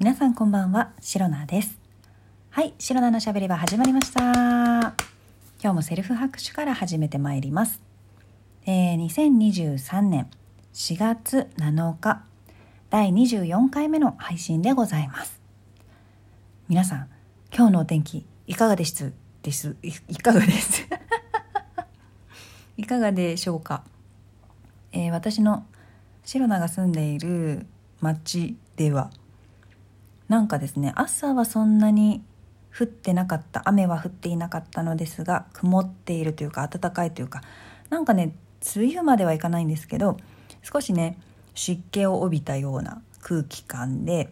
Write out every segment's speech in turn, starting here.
皆さんこんばんは、シロナです。はい、シロナのしゃべり場始まりました。今日もセルフ拍手から始めてまいります。えー、2023年4月7日、第24回目の配信でございます。皆さん、今日のお天気いかがですですいいかがです？いかがでしょうか、えー私のシロナが住んでいる町ではなんかですね朝はそんなに降ってなかった雨は降っていなかったのですが曇っているというか暖かいというかなんかね梅雨まではいかないんですけど少しね湿気を帯びたような空気感で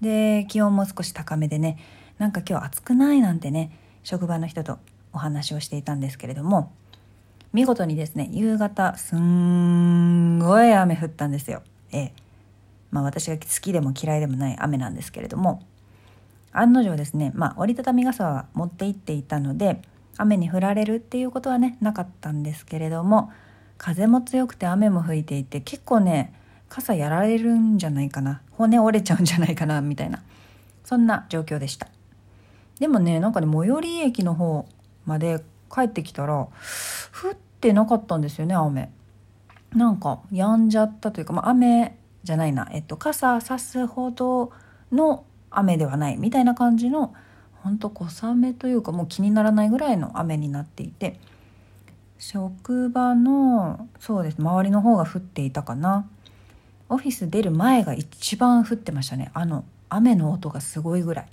で気温も少し高めでねなんか今日暑くないなんてね職場の人とお話をしていたんですけれども見事にですね夕方すんごい雨降ったんですよ。ええまあ私が好きでも嫌いでもない雨なんですけれども案の定ですね、まあ、折りたたみ傘は持って行っていたので雨に降られるっていうことはねなかったんですけれども風も強くて雨も吹いていて結構ね傘やられるんじゃないかな骨折れちゃうんじゃないかなみたいなそんな状況でした。でもねなんかね最寄り駅の方まで帰ってきたら降ってなかったんですよね雨。なんか止んじゃったというか、まあ、雨じゃないな、えっと、傘さすほどの雨ではないみたいな感じのほんと小雨というかもう気にならないぐらいの雨になっていて職場のそうです周りの方が降っていたかな。オフィス出る前が一番降ってましたね。あの雨の音がすごいぐらい。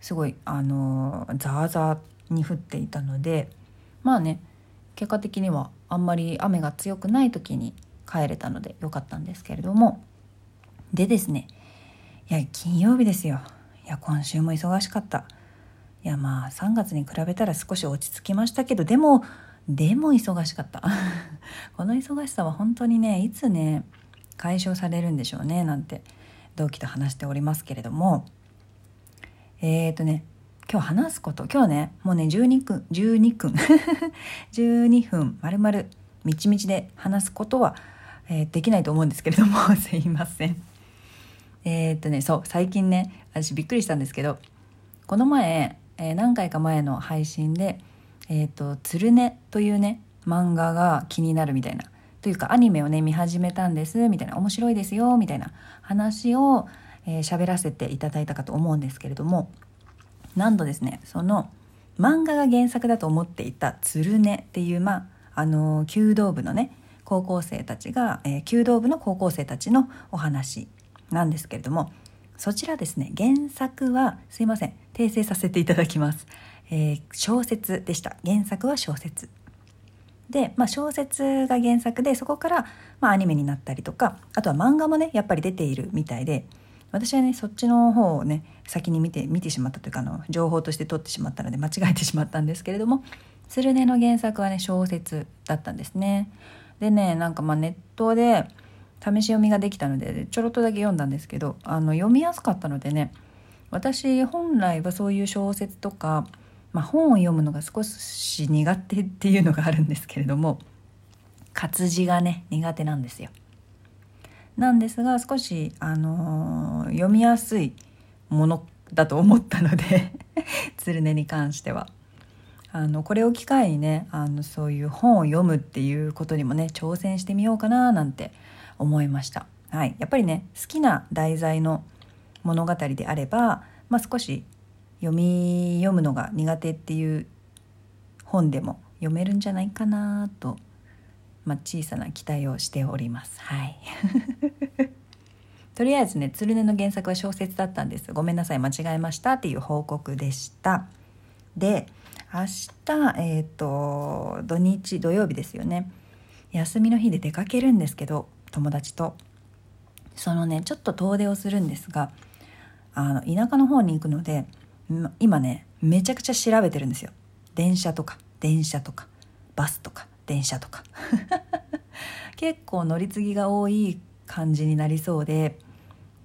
すごいあのザーザーに降っていたのでまあね結果的にはあんまり雨が強くない時に帰れたので良かったんですけれども。でですねいや金曜日ですよ。いや今週も忙しかった。いやまあ3月に比べたら少し落ち着きましたけどでもでも忙しかった。この忙しさは本当にねいつね解消されるんでしょうねなんて同期と話しておりますけれども。えーとね今日話すこと今日ねもうね12分12分。12分 まるまるみちみちで話すことは、えーできないと思うんですけれども すいません。えーっとねそう最近ね私びっくりしたんですけどこの前、えー何回か前の配信で「えーっとつるね」というね漫画が気になるみたいな。というかアニメをね見始めたんですみたいな。面白いですよみたいな。話を喋、えーらせていただいたかと思うんですけれどもなんとですねその漫画が原作だと思っていた「つるね」っていうまああの弓道部のね高校生たちが、えー弓道部の高校生たちのお話なんですけれどもそちらですね原作はすいません訂正させていただきます、えー小説でした。原作は小説。で、まあ、小説が原作でそこから、まあ、アニメになったりとかあとは漫画もねやっぱり出ているみたいで私はねそっちの方をね先に見て見てしまったというかあの情報として取ってしまったので間違えてしまったんですけれども「鶴音」の原作はね小説だったんですね。でねなんかまあネットで試し読みができたのでちょろっとだけ読んだんですけどあの読みやすかったのでね私本来はそういう小説とか、まあ、本を読むのが少し苦手っていうのがあるんですけれども活字がね苦手なんですよ。なんですが少し、あのー読みやすいものだと思ったので 鶴音に関しては。あのこれを機会にねあのそういう本を読むっていうことにもね挑戦してみようかななんて思いました。はい、やっぱりね好きな題材の物語であれば、まあ、少し読み読むのが苦手っていう本でも読めるんじゃないかなと、まあ、小さな期待をしております。はい。とりあえずね鶴音の原作は小説だったんです。ごめんなさい。間違えましたっていう報告でした。で明日えっ、と土日土曜日ですよね。休みの日で出かけるんですけど友達と。そのねちょっと遠出をするんですがあの田舎の方に行くので今ねめちゃくちゃ調べてるんですよ。電車とか電車とかバスとか電車とか。結構乗り継ぎが多い感じになりそうで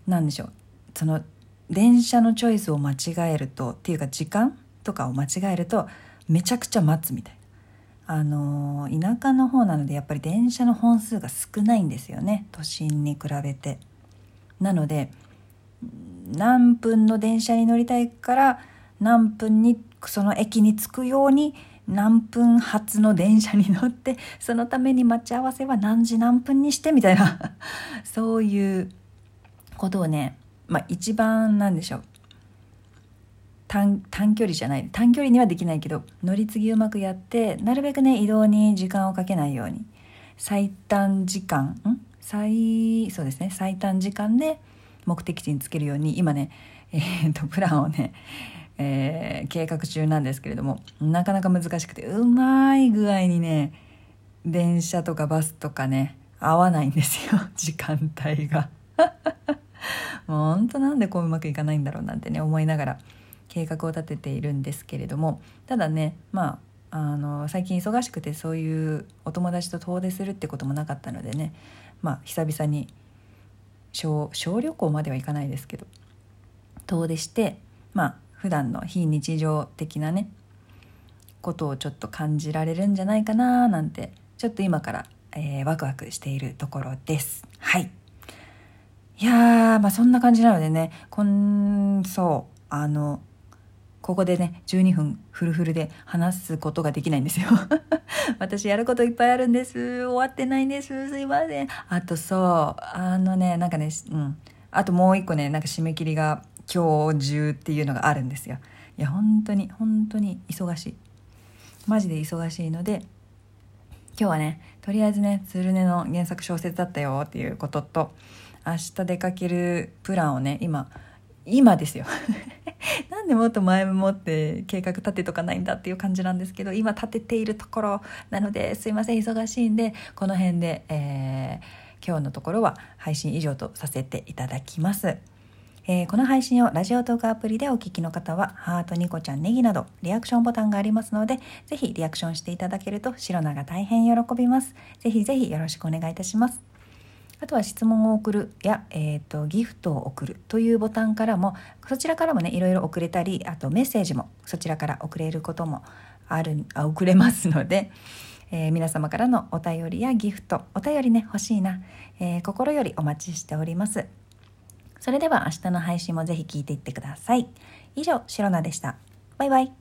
なんでしょう。その電車のチョイスを間違えるとっていうか時間とかを間違えるとめちゃくちゃ待つみたいな。あの田舎の方なのでやっぱり電車の本数が少ないんですよね。都心に比べて。なので何分の電車に乗りたいから何分にその駅に着くように何分発の電車に乗ってそのために待ち合わせは何時何分にしてみたいな。そういうことをねまあ一番なんでしょう。短距離じゃない短距離にはできないけど乗り継ぎうまくやってなるべくね移動に時間をかけないように。最短時間ん？最そうですね最短時間で目的地につけるように今ねえー、っとプランをねえー、計画中なんですけれどもなかなか難しくてうまい具合にね電車とかバスとかね合わないんですよ 時間帯が。もうほんとなんでこううまくいかないんだろうなんてね思いながら。計画を立てているんですけれどもただねまああの最近忙しくてそういうお友達と遠出するってこともなかったのでねまあ久々に小小旅行まではいかないですけど遠出してまあ普段の非日常的なねことをちょっと感じられるんじゃないかななんてちょっと今から、えー、ワクワクしているところです。はい。いやーまあそんな感じなのでねこんそうあのここでね12分フルフルで話すことができないんですよ。私やることいっぱいあるんです。終わってないんです。すいません。あとそうあのねなんかねうん。あともう一個ねなんか締め切りが今日中っていうのがあるんですよ。いや本当に本当に忙しい。マジで忙しいので今日はねとりあえずね鶴音の原作小説だったよっていうことと明日出かけるプランをね今今ですよ。なんでもっと前もって計画立てとかないんだっていう感じなんですけど今立てているところなのですいません忙しいんでこの辺で、えー、今日のところは配信以上とさせていただきます。えー、この配信をラジオトークアプリでお聞きの方は、ハート、ニコちゃん、ネギなど、リアクションボタンがありますので、ぜひリアクションしていただけると、シロナが大変喜びます。ぜひぜひよろしくお願いいたします。あとは質問を送るや、えーと、ギフトを送るというボタンからも、そちらからもね、いろいろ送れたり、あとメッセージもそちらから送れることもある、あ送れますので、えー、皆様からのお便りやギフト、お便りね、欲しいな、えー、心よりお待ちしております。それでは明日の配信もぜひ聞いていってください。以上、シロナでした。バイバイ。